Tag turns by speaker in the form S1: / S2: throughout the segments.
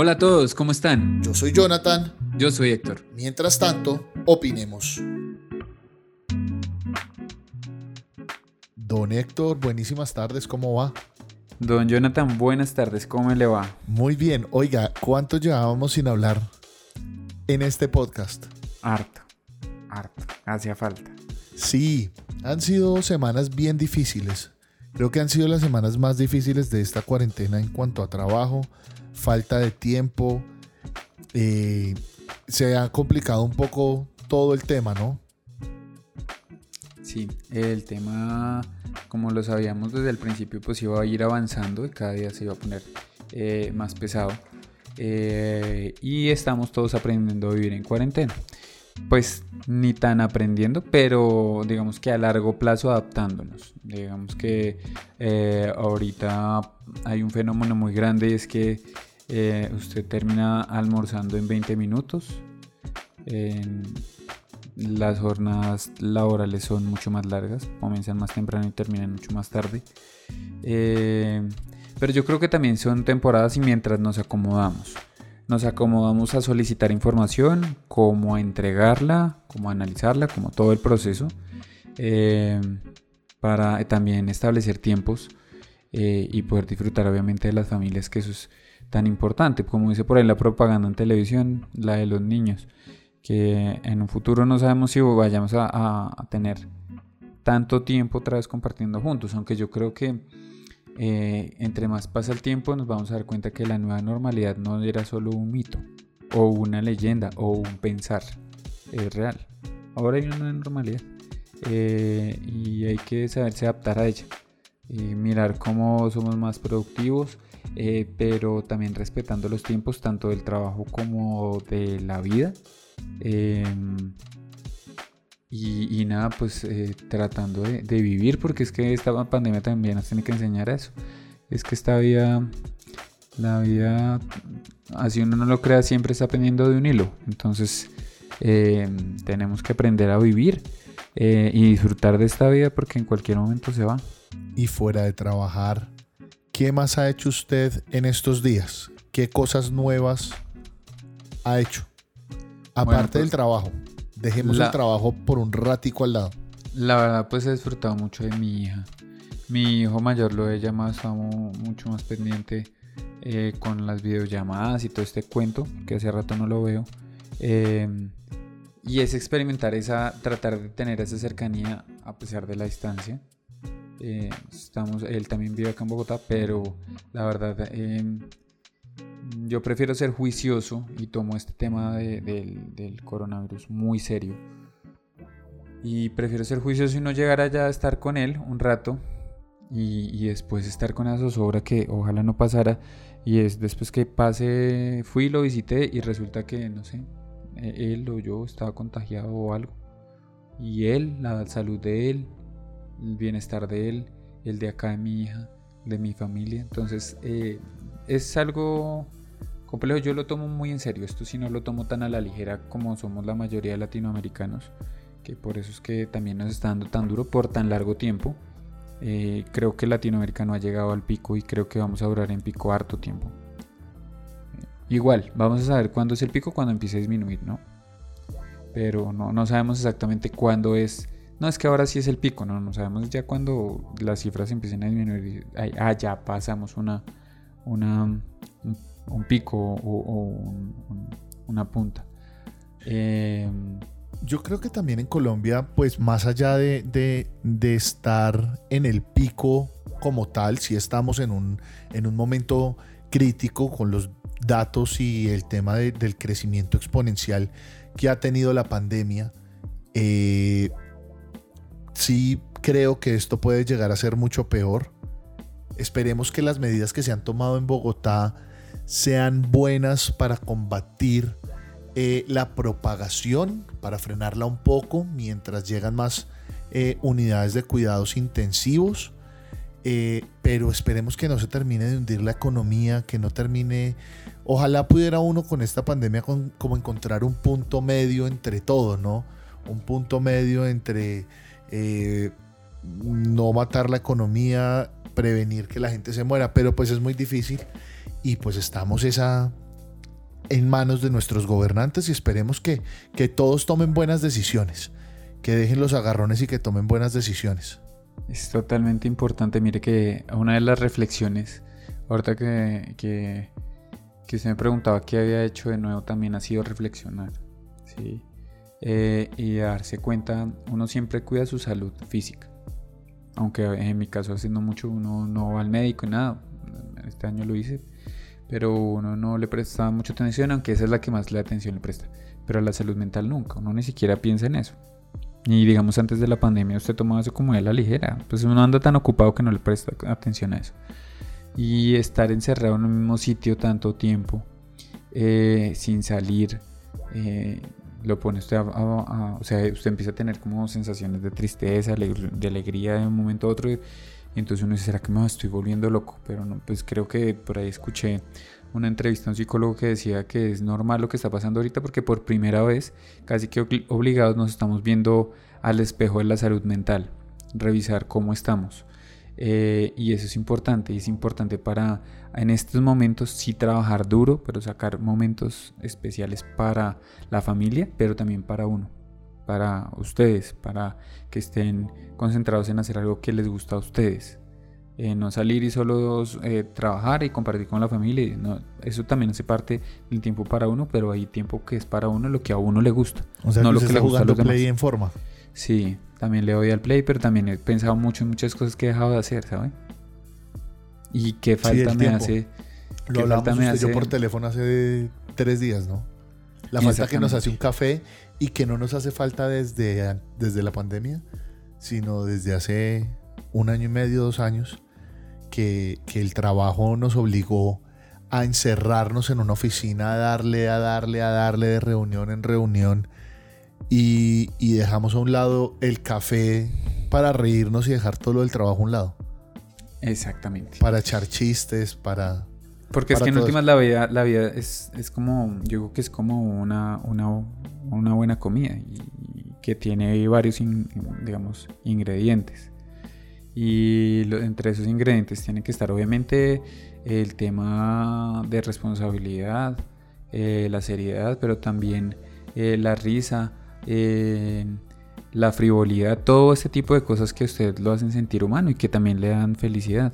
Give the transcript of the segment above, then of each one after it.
S1: Hola a todos, ¿cómo están?
S2: Yo soy Jonathan.
S1: Yo soy Héctor.
S2: Mientras tanto, opinemos. Don Héctor, buenísimas tardes, ¿cómo va?
S1: Don Jonathan, buenas tardes, ¿cómo le va?
S2: Muy bien. Oiga, ¿cuánto llevábamos sin hablar en este podcast?
S1: Harto, harto, hacía falta.
S2: Sí, han sido semanas bien difíciles. Creo que han sido las semanas más difíciles de esta cuarentena en cuanto a trabajo, falta de tiempo. Eh, se ha complicado un poco todo el tema, ¿no?
S1: Sí, el tema, como lo sabíamos desde el principio, pues iba a ir avanzando y cada día se iba a poner eh, más pesado. Eh, y estamos todos aprendiendo a vivir en cuarentena. Pues ni tan aprendiendo, pero digamos que a largo plazo adaptándonos. Digamos que ahorita hay un fenómeno muy grande y es que eh, usted termina almorzando en 20 minutos. las jornadas laborales son mucho más largas, comienzan más temprano y terminan mucho más tarde. Eh, pero yo creo que también son temporadas y mientras nos acomodamos. Nos acomodamos a solicitar información, cómo a entregarla, cómo a analizarla, como todo el proceso. Eh, para también establecer tiempos y poder disfrutar obviamente de las familias, que eso es tan importante, como dice por ahí la propaganda en televisión, la de los niños, que en un futuro no sabemos si vayamos a, tener tanto tiempo otra vez compartiendo juntos, aunque yo creo que eh, entre más pasa el tiempo nos vamos a dar cuenta que la nueva normalidad no era solo un mito, o una leyenda, o un pensar, es real. Ahora hay una nueva normalidad eh, y hay que saberse adaptar a ella y mirar cómo somos más productivos eh, pero también respetando los tiempos tanto del trabajo como de la vida. Em, y, nada, pues eh, tratando de, vivir, porque es que esta pandemia también nos tiene que enseñar eso. Es que esta vida, la vida, así uno no lo crea, siempre está pendiendo de un hilo. Entonces, em, tenemos que aprender a vivir eh, y disfrutar de esta vida porque en cualquier momento se va.
S2: Y fuera de trabajar, ¿Qué más ha hecho usted en estos días? ¿Qué cosas nuevas ha hecho? Aparte pues, del trabajo. Dejemos el trabajo por un ratico al lado.
S1: La verdad, pues he disfrutado mucho de mi hija. Mi hijo mayor lo he llamado, mucho más pendiente eh, con las videollamadas y todo este cuento, que hace rato no lo veo. Em, y es experimentar esa, tratar de tener esa cercanía a pesar de la distancia. Eh, estamos, él también vive acá en Bogotá, pero la verdad em, yo prefiero ser juicioso y tomo este tema del, coronavirus muy serio. Y prefiero ser juicioso y no llegar allá a estar con él un rato y, después estar con esa zozobra que ojalá no pasara. Y es después que pase, fui, lo visité y resulta que, no sé, e, él o yo estaba contagiado o algo. Y él, la salud de él, el bienestar de él, el de acá de mi hija, de mi familia. Entonces eh, es algo complejo, yo lo tomo muy en serio, esto sí no lo tomo tan a la ligera como somos la mayoría de latinoamericanos, que por eso es que también nos está dando tan duro por tan largo tiempo. Eh, creo que Latinoamérica no ha llegado al pico y creo que vamos a durar en pico harto tiempo. igual, vamos a saber cuándo es el pico, cuando empiece a disminuir, ¿no? Pero no, no sabemos exactamente cuándo es no, es que ahora sí es el pico, no, no sabemos ya cuando las cifras empiecen a disminuir, ah, ya pasamos una, una, un, pico o, una punta.
S2: Em, Yo creo que también en Colombia, pues más allá de, estar en el pico como tal, si estamos en un, en un momento crítico con los datos y el tema del crecimiento exponencial que ha tenido la pandemia. Eh, sí creo que esto puede llegar a ser mucho peor. Esperemos que las medidas que se han tomado en Bogotá sean buenas para combatir eh, la propagación, para frenarla un poco mientras llegan más eh, unidades de cuidados intensivos. Eh, pero esperemos que no se termine de hundir la economía, que no termine... Ojalá pudiera uno con esta pandemia como encontrar un punto medio entre todo, ¿no? Un punto medio entre eh, no matar la economía, prevenir que la gente se muera, pero pues es muy difícil y pues estamos esa, en manos de nuestros gobernantes y esperemos que, que todos tomen buenas decisiones, que dejen los agarrones y que tomen buenas decisiones.
S1: Es totalmente importante. Mire que una de las reflexiones, ahorita que, que, me preguntaba qué había hecho de nuevo, también ha sido reflexionar. ¿sí? Eh, y darse cuenta, uno siempre cuida su salud física. Aunque en mi caso haciendo mucho uno no va al médico y nada. Este año lo hice. Pero uno no le presta mucha atención, aunque esa es la que más la atención le presta. Pero a la salud mental nunca. Uno ni siquiera piensa en eso. Y digamos antes de la pandemia usted tomaba eso como de la ligera. Pues uno anda tan ocupado que no le presta atención a eso. Y estar encerrado en el mismo sitio tanto tiempo, eh, sin salir, eh, lo pone usted a, O sea, usted empieza a tener como sensaciones de tristeza, de alegría de un momento a otro. Y entonces uno dice, ¿será que me estoy volviendo loco? Pero no, pues creo que por ahí escuché una entrevista a un psicólogo que decía que es normal lo que está pasando ahorita porque por primera vez, casi que obligados, nos estamos viendo al espejo de la salud mental, revisar cómo estamos. Eh, y eso es importante, y es importante para en estos momentos sí trabajar duro, pero sacar momentos especiales para la familia, pero también para uno, para ustedes, para que estén concentrados en hacer algo que les gusta a ustedes. Eh, no salir y solo eh, trabajar y compartir con la familia. No, eso también hace parte del tiempo para uno, pero hay tiempo que es para uno lo que a uno le gusta.
S2: O sea,
S1: no
S2: lo
S1: que
S2: le gusta a los play en forma.
S1: Sí, también le doy al play, pero también he pensado mucho en muchas cosas que he dejado de hacer, ¿saben? Y qué falta me hace.
S2: Lo hablamos usted yo por teléfono hace tres días, ¿no? La falta que nos hace un café y que no nos hace falta desde, desde la pandemia, sino desde hace un año y medio, dos años, que, que el trabajo nos obligó a encerrarnos en una oficina, a darle, a darle, a darle de reunión en reunión y, dejamos a un lado el café para reírnos y dejar todo lo del trabajo a un lado.
S1: Exactamente.
S2: Para echar chistes, para...
S1: Porque es que en últimas la vida, la vida es, como, yo creo que es como una, una, buena comida y, que tiene varios, digamos, ingredientes. Y entre esos ingredientes tiene que estar obviamente el tema de responsabilidad, eh, la seriedad, pero también eh, la risa, eh, la frivolidad, todo ese tipo de cosas que a usted lo hacen sentir humano y que también le dan felicidad.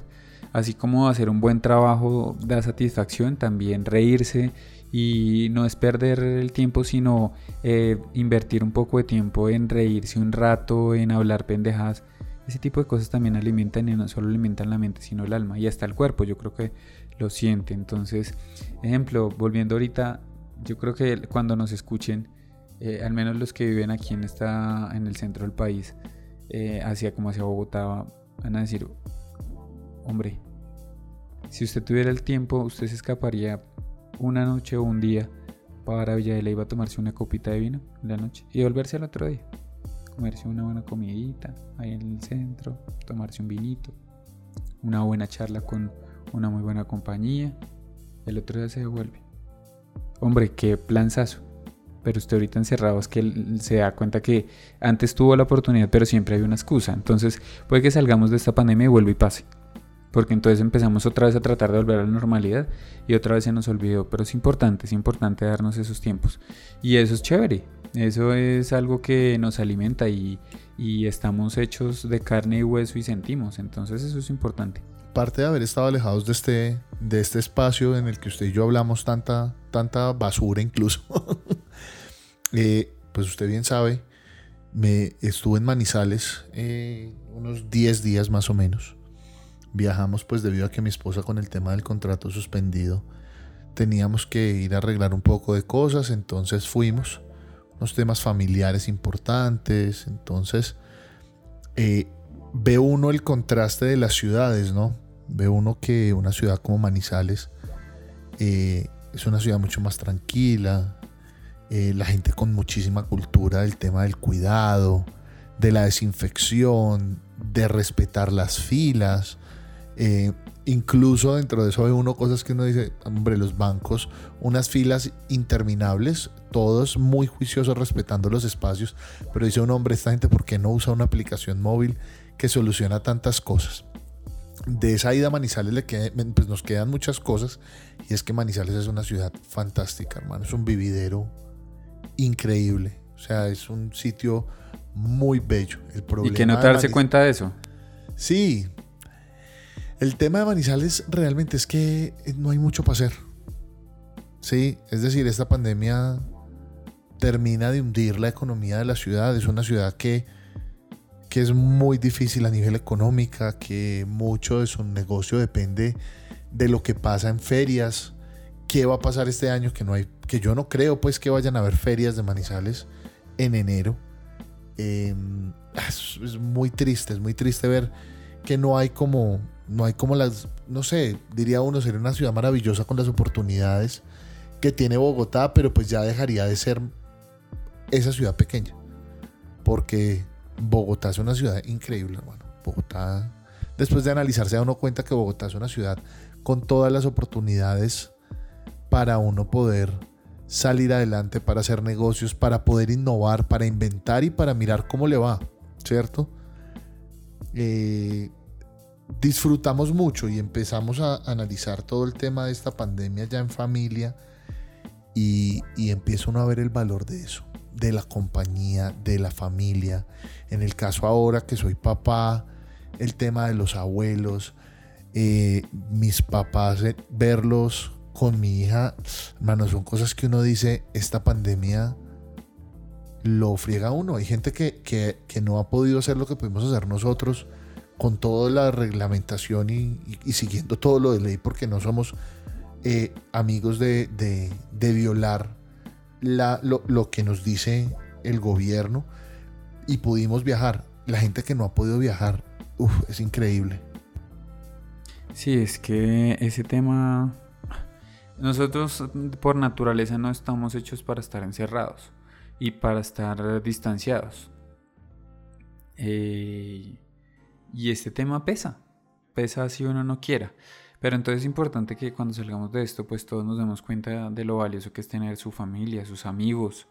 S1: Así como hacer un buen trabajo da satisfacción, también reírse y no es perder el tiempo, sino eh, invertir un poco de tiempo en reírse un rato, en hablar pendejadas. Ese tipo de cosas también alimentan y no solo alimentan la mente, sino el alma y hasta el cuerpo. Yo creo que lo siente. Entonces, ejemplo, volviendo ahorita, yo creo que cuando nos escuchen, eh, al menos los que viven aquí en, esta, en el centro del país, eh, hacia como hacia Bogotá, van a decir, hombre, si usted tuviera el tiempo, usted se escaparía una noche o un día para Villa de Leyva a tomarse una copita de vino en la noche y volverse al otro día. Comerse una buena comidita ahí en el centro, tomarse un vinito, una buena charla con una muy buena compañía. El otro día se devuelve. Hombre, qué planzazo pero usted ahorita encerrado es que se da cuenta que antes tuvo la oportunidad, pero siempre hay una excusa. Entonces puede que salgamos de esta pandemia y vuelva y pase. Porque entonces empezamos otra vez a tratar de volver a la normalidad y otra vez se nos olvidó. Pero es importante, es importante darnos esos tiempos. Y eso es chévere. Eso es algo que nos alimenta y, y estamos hechos de carne y hueso y sentimos. Entonces eso es importante
S2: parte de haber estado alejados de este, de este espacio en el que usted y yo hablamos tanta, tanta basura incluso, eh, pues usted bien sabe, me estuve en Manizales eh, unos 10 días más o menos. Viajamos pues debido a que mi esposa con el tema del contrato suspendido teníamos que ir a arreglar un poco de cosas, entonces fuimos, unos temas familiares importantes, entonces eh, ve uno el contraste de las ciudades, ¿no? ve uno que una ciudad como Manizales eh, es una ciudad mucho más tranquila, eh, la gente con muchísima cultura del tema del cuidado, de la desinfección, de respetar las filas. Eh, incluso dentro de eso ve uno cosas que uno dice, hombre, los bancos, unas filas interminables, todos muy juiciosos respetando los espacios, pero dice un hombre, esta gente, ¿por qué no usa una aplicación móvil que soluciona tantas cosas? de esa ida a Manizales le pues nos quedan muchas cosas. Y es que Manizales es una ciudad fantástica, hermano. Es un vividero increíble. O sea, es un sitio muy bello. El
S1: problema y que no darse cuenta de eso.
S2: Sí. El tema de Manizales realmente es que no hay mucho para hacer. Sí, es decir, esta pandemia termina de hundir la economía de la ciudad. Es una ciudad que que es muy difícil a nivel económica, que mucho de su negocio depende de lo que pasa en ferias. ¿Qué va a pasar este año? Que no hay, que yo no creo pues que vayan a haber ferias de Manizales en enero. Em, es, muy triste, es muy triste ver que no hay como, no hay como las, no sé, diría uno, sería una ciudad maravillosa con las oportunidades que tiene Bogotá, pero pues ya dejaría de ser esa ciudad pequeña. Porque Bogotá es una ciudad increíble, hermano. Bogotá, después de analizarse, se da uno cuenta que Bogotá es una ciudad con todas las oportunidades para uno poder salir adelante, para hacer negocios, para poder innovar, para inventar y para mirar cómo le va, ¿cierto? Eh, disfrutamos mucho y empezamos a analizar todo el tema de esta pandemia ya en familia y, y empieza uno a ver el valor de eso de la compañía, de la familia. En el caso ahora que soy papá, el tema de los abuelos, eh, mis papás, eh, verlos con mi hija, hermano, son cosas que uno dice, esta pandemia lo friega uno. Hay gente que, no ha podido hacer lo que pudimos hacer nosotros con toda la reglamentación y, siguiendo todo lo de ley porque no somos eh, amigos de, de violar lo, que nos dice el gobierno y pudimos viajar. La gente que no ha podido viajar, es increíble.
S1: Sí, es que ese tema, nosotros por naturaleza no estamos hechos para estar encerrados y para estar distanciados. Eh, y este tema pesa, pesa si uno no quiera. Pero entonces es importante que cuando salgamos de esto, pues todos nos demos cuenta de lo valioso que es tener su familia, sus amigos,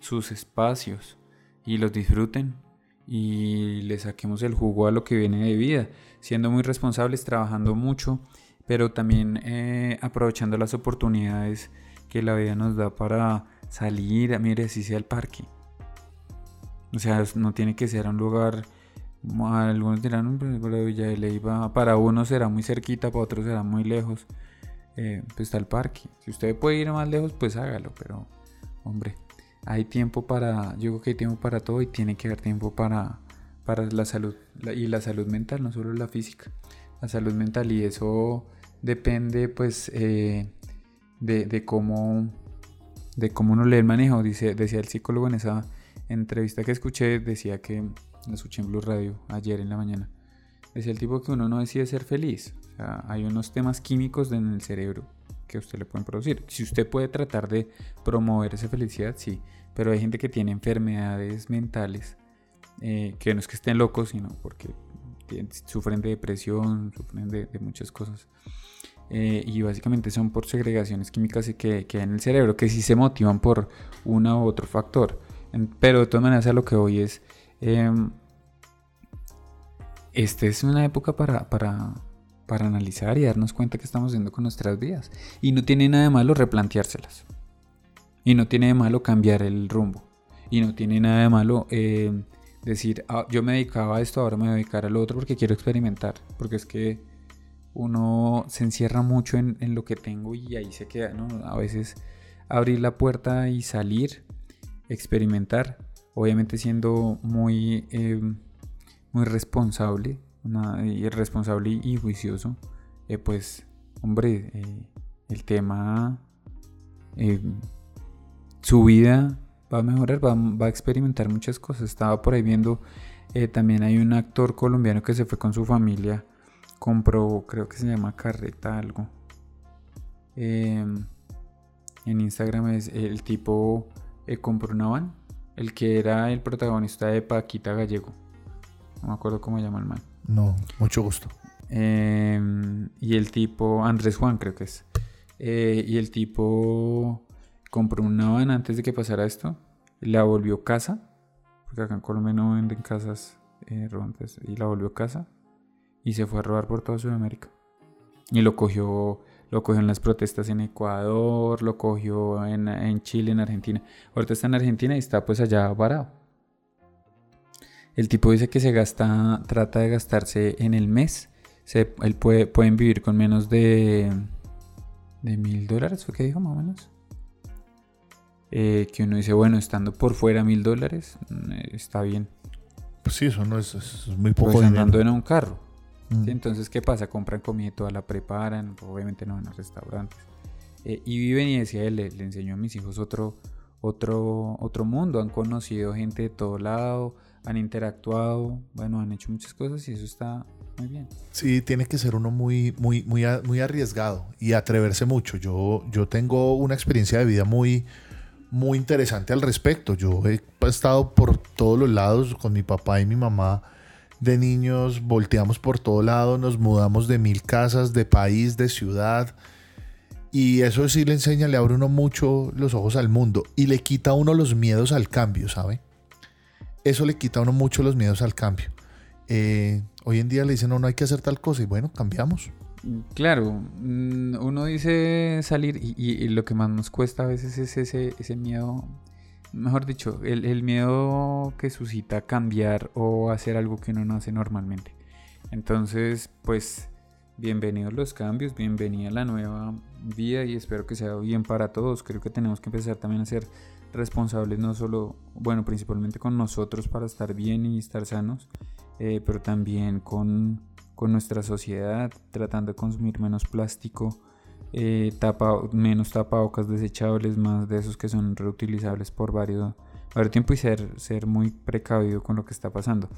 S1: sus espacios y los disfruten y le saquemos el jugo a lo que viene de vida, siendo muy responsables, trabajando mucho, pero también eh, aprovechando las oportunidades que la vida nos da para salir, mire, si sea al parque. O sea, no tiene que ser un lugar algunos dirán, pues Villa de Leyva para uno será muy cerquita, para otros será muy lejos. Eh, pues está el parque. Si usted puede ir más lejos, pues hágalo. Pero, hombre, hay tiempo para, yo creo que hay tiempo para todo y tiene que haber tiempo para, para la salud. y la salud mental, no solo la física. La salud mental y eso depende pues eh, de, de, cómo de cómo uno lee el manejo. Dice, decía el psicólogo en esa entrevista que escuché, decía que lo escuché en Blue Radio ayer en la mañana. Decía el tipo que uno no decide ser feliz. O sea, hay unos temas químicos en el cerebro que usted le pueden producir. Si usted puede tratar de promover esa felicidad, sí. Pero hay gente que tiene enfermedades mentales, eh, que no es que estén locos, sino porque sufren de depresión, sufren de, muchas cosas. Eh, y básicamente son por segregaciones químicas que, que hay en el cerebro, que sí se motivan por uno u otro factor. pero de todas maneras a lo que hoy es eh, esta es una época para, para, para analizar y darnos cuenta qué estamos haciendo con nuestras vidas. Y no tiene nada de malo replanteárselas. Y no tiene de malo cambiar el rumbo. Y no tiene nada de malo eh, decir, ah, yo me dedicaba a esto, ahora me voy a dedicar al otro porque quiero experimentar. Porque es que uno se encierra mucho en, en lo que tengo y ahí se queda, ¿no? A veces abrir la puerta y salir, experimentar, obviamente siendo muy, eh, muy responsable, y responsable y juicioso, eh, pues, hombre, eh, el tema, su vida va a mejorar, va, va, a experimentar muchas cosas. Estaba por ahí viendo, también hay un actor colombiano que se fue con su familia, compró, creo que se llama Carreta algo. en Instagram es el tipo compró una van el que era el protagonista de Paquita Gallego. No me acuerdo cómo llama el man.
S2: No, mucho gusto.
S1: Em, y el tipo, Andrés Juan creo que es. Eh, y el tipo compró una van antes de que pasara esto. La volvió casa. Porque acá en Colombia no venden casas eh, y la volvió casa. y se fue a robar por toda Sudamérica. Y lo cogió, lo cogió en las protestas en Ecuador, lo cogió en, en Chile, en Argentina. Ahorita está en Argentina y está pues allá varado. El tipo dice que se gasta, trata de gastarse en el mes. Se, él puede, pueden vivir con menos de, de mil dólares, fue que dijo más o menos. Eh, que uno dice, bueno, estando por fuera mil dólares, mm, eh, está bien.
S2: Pues sí, eso no es, es muy poco
S1: Pues
S2: dinero.
S1: andando en un carro.
S2: Mm.
S1: ¿sí? Entonces, ¿qué pasa? Compran comida y toda la preparan, obviamente no van a restaurantes. Eh, y viven y decía él, le, le enseñó a mis hijos otro, otro, otro mundo. Han conocido gente de todo lado, han interactuado, bueno, han hecho muchas cosas y eso está muy bien.
S2: Sí, tiene que ser uno muy, muy, muy, muy arriesgado y atreverse mucho. Yo, yo tengo una experiencia de vida muy, muy interesante al respecto. Yo he estado por todos los lados con mi papá y mi mamá de niños, volteamos por todo lado, nos mudamos de mil casas, de país, de ciudad. Y eso sí le enseña, le abre uno mucho los ojos al mundo y le quita a uno los miedos al cambio, ¿sabe? Eso le quita a uno mucho los miedos al cambio. Eh, hoy en día le dicen, no, no hay que hacer tal cosa y bueno, cambiamos.
S1: Claro, mm, uno dice salir y, lo que más nos cuesta a veces es ese, miedo, mejor dicho, el, el miedo que suscita cambiar o hacer algo que uno no hace normalmente. Entonces, pues, bienvenidos los cambios, bienvenida la nueva vida y espero que sea bien para todos. Creo que tenemos que empezar también a ser responsables, no solo, bueno, principalmente con nosotros para estar bien y estar sanos, eh, pero también con, con nuestra sociedad, tratando de consumir menos plástico, eh, tapa, menos tapabocas desechables, más de esos que son reutilizables por varios, varios tiempo y ser, ser muy precavido con lo que está pasando.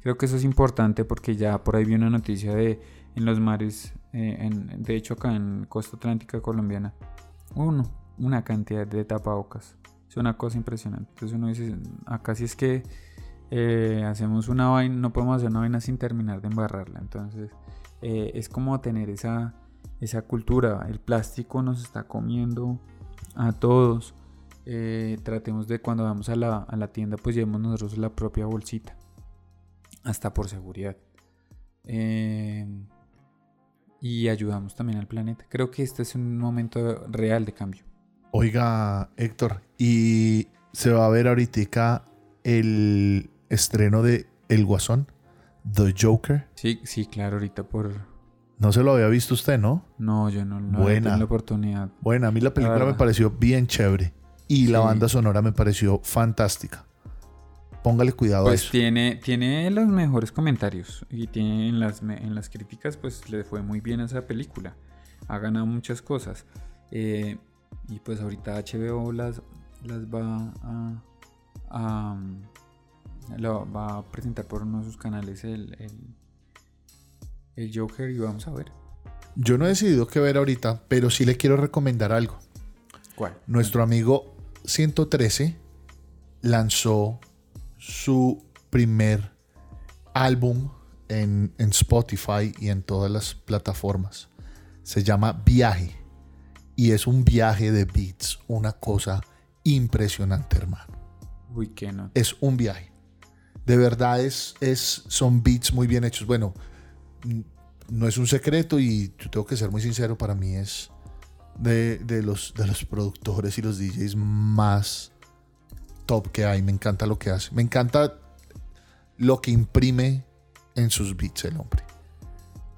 S1: Creo que eso es importante porque ya por ahí vi una noticia de en los mares, eh, en- de hecho acá en costa atlántica colombiana, uno, una cantidad de tapabocas. Es una cosa impresionante. Entonces uno dice, acá sí es que eh, hacemos una vaina, no podemos hacer una vaina sin terminar de embarrarla. Entonces eh, es como tener esa, esa cultura. El plástico nos está comiendo a todos. Eh, tratemos de cuando vamos a la, a la tienda, pues llevemos nosotros la propia bolsita. Hasta por seguridad. Eh, y ayudamos también al planeta. Creo que este es un momento real de cambio.
S2: Oiga, Héctor, y se va a ver ahorita el estreno de El Guasón, The Joker.
S1: Sí, sí, claro, ahorita por...
S2: No se lo había visto usted, ¿no?
S1: No, yo no, había
S2: Buena.
S1: la oportunidad.
S2: Bueno, a mí la película me pareció bien chévere y la banda sonora me pareció fantástica. Póngale cuidado a
S1: Pues
S2: eso.
S1: tiene, tiene los mejores comentarios y tiene en las, en las críticas pues le fue muy bien a esa película. Ha ganado muchas cosas. Eh, y pues ahorita HBO las, las va a, a, lo va a presentar por uno de sus canales el, el, el Joker y vamos a ver.
S2: Yo no he decidido qué ver ahorita, pero sí le quiero recomendar algo.
S1: ¿Cuál?
S2: Nuestro amigo 113 lanzó su primer álbum en, en Spotify y en todas las plataformas. Se llama Viaje. Y es un viaje de beats, una cosa impresionante, hermano.
S1: Uy, que no.
S2: Es un viaje. De verdad es, es, son beats muy bien hechos. Bueno, mm, no es un secreto y yo tengo que ser muy sincero, para mí es de, de los, de los productores y los DJs más top que hay. Me encanta lo que hace. Me encanta lo que imprime en sus beats el hombre.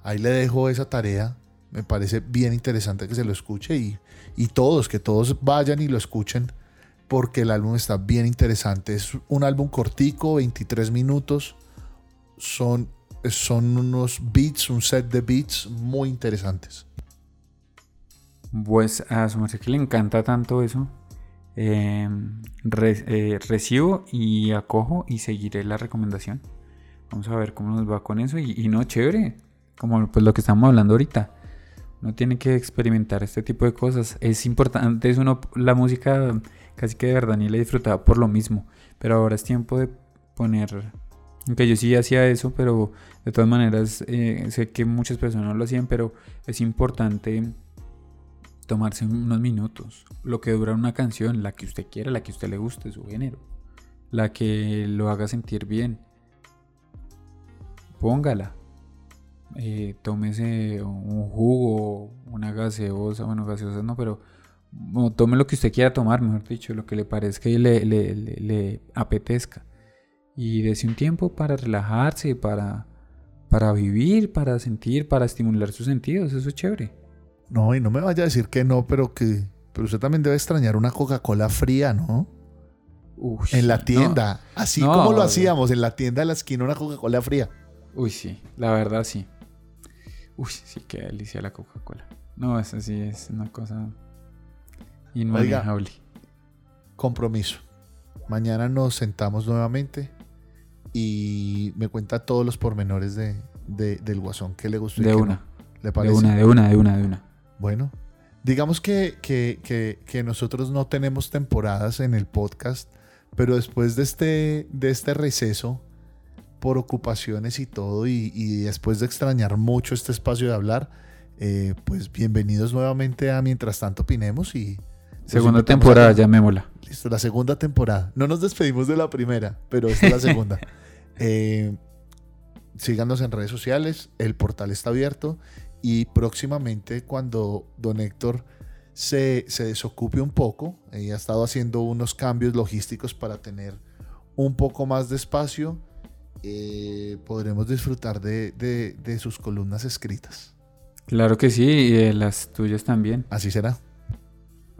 S2: Ahí le dejo esa tarea. Me parece bien interesante que se lo escuche y, y todos, que todos vayan y lo escuchen porque el álbum está bien interesante. Es un álbum cortico, 23 minutos. Son, son unos beats, un set de beats muy interesantes.
S1: Pues a su merced que le encanta tanto eso. re- eh, recibo y acojo y seguiré la recomendación. Vamos a ver cómo nos va con eso. Y, no, chévere. Como pues lo que estamos hablando ahorita. Uno tiene que experimentar este tipo de cosas. Es importante, es uno, la música casi que de verdad ni la disfrutaba por lo mismo. Pero ahora es tiempo de poner. Aunque yo sí hacía eso, pero de todas maneras eh, sé que muchas personas lo hacían, pero es importante tomarse unos minutos. Lo que dura una canción, la que usted quiera, la que usted le guste, su género. La que lo haga sentir bien. Póngala. eh, tómese un jugo, una gaseosa, bueno, gaseosa no, pero tome lo que usted quiera tomar, mejor dicho, lo que le parezca y le, le, apetezca. Y dése un tiempo para relajarse, para, para vivir, para sentir, para estimular sus sentidos, eso es chévere.
S2: No, y no me vaya a decir que no, pero que pero usted también debe extrañar una Coca-Cola fría, ¿no? en la tienda, así como lo hacíamos, en la tienda de la esquina una Coca-Cola fría.
S1: Uy, sí, la verdad sí. Uy, sí, qué delicia la Coca-Cola. No, eso sí es una cosa inmanejable.
S2: compromiso. Mañana nos sentamos nuevamente y me cuenta todos los pormenores de, del guasón. ¿Qué le gustó?
S1: De una. ¿Le parece? De una, de una, de una, de una.
S2: Bueno, digamos que, que, que, nosotros no tenemos temporadas en el podcast, pero después de este, de este receso por ocupaciones y todo, y, después de extrañar mucho este espacio de hablar, eh, pues bienvenidos nuevamente a Mientras tanto opinemos y...
S1: Segunda temporada, llamémosla.
S2: Listo, la segunda temporada. No nos despedimos de la primera, pero esta es la segunda. eh, síganos en redes sociales, el portal está abierto y próximamente cuando don Héctor se, se desocupe un poco, ella ha estado haciendo unos cambios logísticos para tener un poco más de espacio, eh, podremos disfrutar de, de, sus columnas escritas.
S1: Claro que sí, y de las tuyas también.
S2: Así será.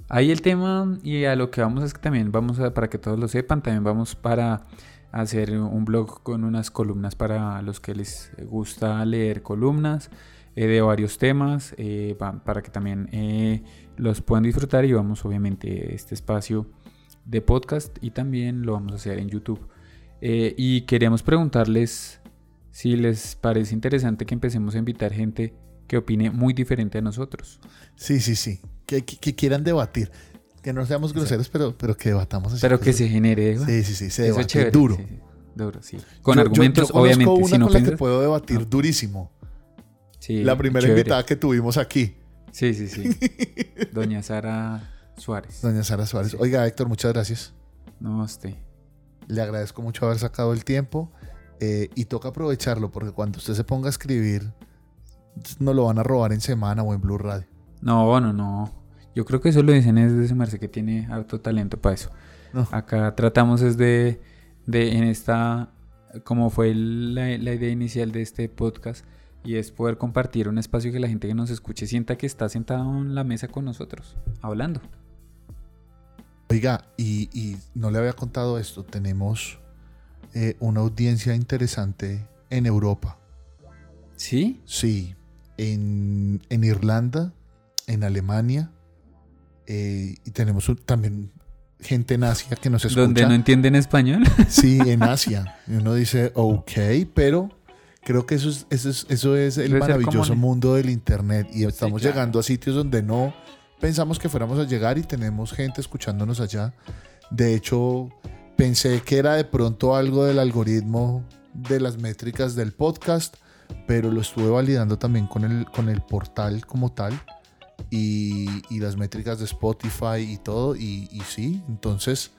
S1: Ahí el tema y a lo que vamos es que también vamos a, para que todos lo sepan, también vamos para hacer un blog con unas columnas para los que les gusta leer columnas eh, de varios temas eh, para que también eh, los puedan disfrutar y vamos obviamente este espacio de podcast y también lo vamos a hacer en YouTube. y queríamos preguntarles si les parece interesante que empecemos a invitar gente que opine muy diferente a nosotros.
S2: Sí, sí, sí, que, que, quieran debatir. Que no seamos groseros, pero, pero que debatamos.
S1: Así pero que se genere.
S2: Sí, sí, sí, se debate duro.
S1: duro, sí. Con argumentos, obviamente.
S2: Una si no con la que puedo debatir durísimo. Sí, la primera invitada que tuvimos aquí.
S1: Sí, sí, sí. Doña Sara Suárez.
S2: Doña Sara Suárez. Oiga, Héctor, muchas gracias.
S1: No, usted.
S2: Le agradezco mucho haber sacado el tiempo eh, y toca aprovecharlo porque cuando usted se ponga a escribir, no lo van a robar en semana o en Blue Radio.
S1: No, no, no. Yo creo que eso lo dicen es de merced que tiene harto talento para eso. Acá tratamos es de, de en esta, como fue la, la, idea inicial de este podcast, y es poder compartir un espacio que la gente que nos escuche sienta que está sentado en la mesa con nosotros, hablando.
S2: Oiga, y, no le había contado esto, tenemos eh, una audiencia interesante en Europa.
S1: ¿Sí?
S2: Sí, en, Irlanda, en Alemania, eh, y tenemos también gente en Asia que nos escucha.
S1: ¿Donde no entienden español?
S2: Sí, en Asia. Y uno dice, ok, pero creo que eso es, eso es, eso es el maravilloso mundo del Internet y estamos llegando a sitios donde no pensamos que fuéramos a llegar y tenemos gente escuchándonos allá. De hecho, pensé que era de pronto algo del algoritmo de las métricas del podcast pero lo estuve validando también con el, con el portal como tal y, y las métricas de Spotify y todo. Y, y sí, entonces.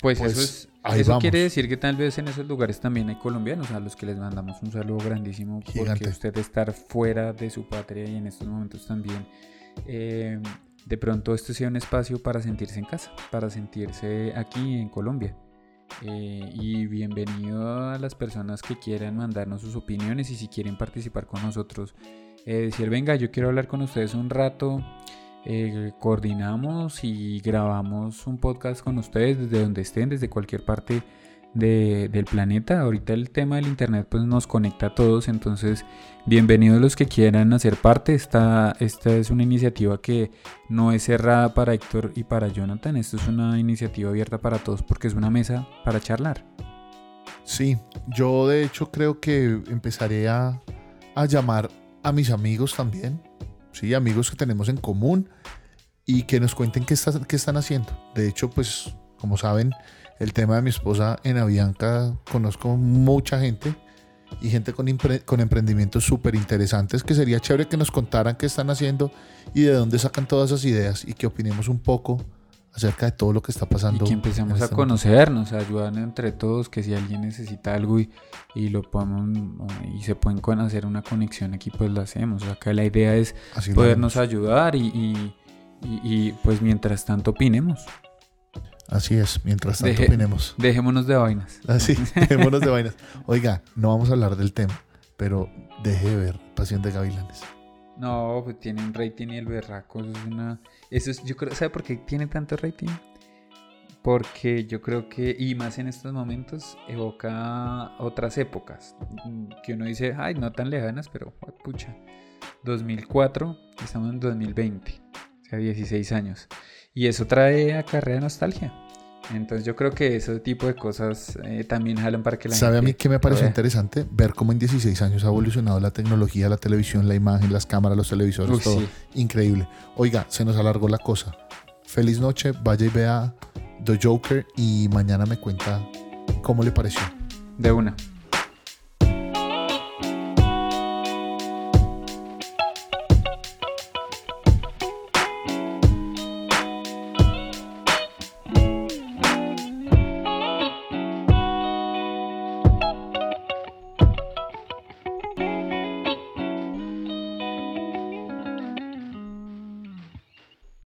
S1: Pues, eso, pues, es, eso quiere decir que tal vez en esos lugares también hay colombianos a los que les mandamos un saludo grandísimo porque usted estar fuera de su patria y en estos momentos también. Eh, de pronto esto sea un espacio para sentirse en casa, para sentirse aquí en Colombia. Eh, y bienvenido a las personas que quieran mandarnos sus opiniones y si quieren participar con nosotros. Eh, decir, venga, yo quiero hablar con ustedes un rato. Eh, coordinamos y grabamos un podcast con ustedes desde donde estén, desde cualquier parte del planeta. Ahorita el tema del internet pues nos conecta a todos, entonces bienvenidos los que quieran hacer parte. Esta, esta es una iniciativa que no es cerrada para Héctor y para Jonathan, esto es una iniciativa abierta para todos porque es una mesa para charlar.
S2: Sí, yo de hecho creo que empezaré a, a llamar a mis amigos también, sí, amigos que tenemos en común y que nos cuenten qué, qué están haciendo. De hecho, pues como saben, el tema de mi esposa en Avianca, conozco mucha gente y gente con, con emprendimientos súper interesantes que sería chévere que nos contaran qué están haciendo y de dónde sacan todas esas ideas y que opinemos un poco acerca de todo lo que está pasando.
S1: Y que empecemos a este conocernos, a entre todos, que si alguien necesita algo y, y, lo podemos y se pueden hacer una conexión aquí, pues lo hacemos. O sea, acá la idea es podernos ayudar y, y, pues mientras tanto opinemos.
S2: Así es, mientras tanto opinemos.
S1: Dejémonos de vainas.
S2: Así, ah, dejémonos de vainas. Oiga, no vamos a hablar del tema, pero deje de ver Pasión de Gavilanes.
S1: No, pues tiene un rating y el berraco es una... Eso es, yo creo, ¿sabe por qué tiene tanto rating? Porque yo creo que, y más en estos momentos, evoca otras épocas. Que uno dice, ay, no tan lejanas, pero pucha. 2004, estamos en 2020, o sea, 16 años. Y eso trae a carrera nostalgia. Entonces yo creo que ese tipo de cosas eh, también jalan para que la
S2: ¿Sabe a mí que me pareció interesante? Ver cómo en 16 años ha evolucionado la tecnología, la televisión, la imagen, las cámaras, los televisores, todo. Increíble. Oiga, se nos alargó la cosa. Feliz noche, vaya y vea The Joker y mañana me cuenta cómo le pareció.
S1: De una.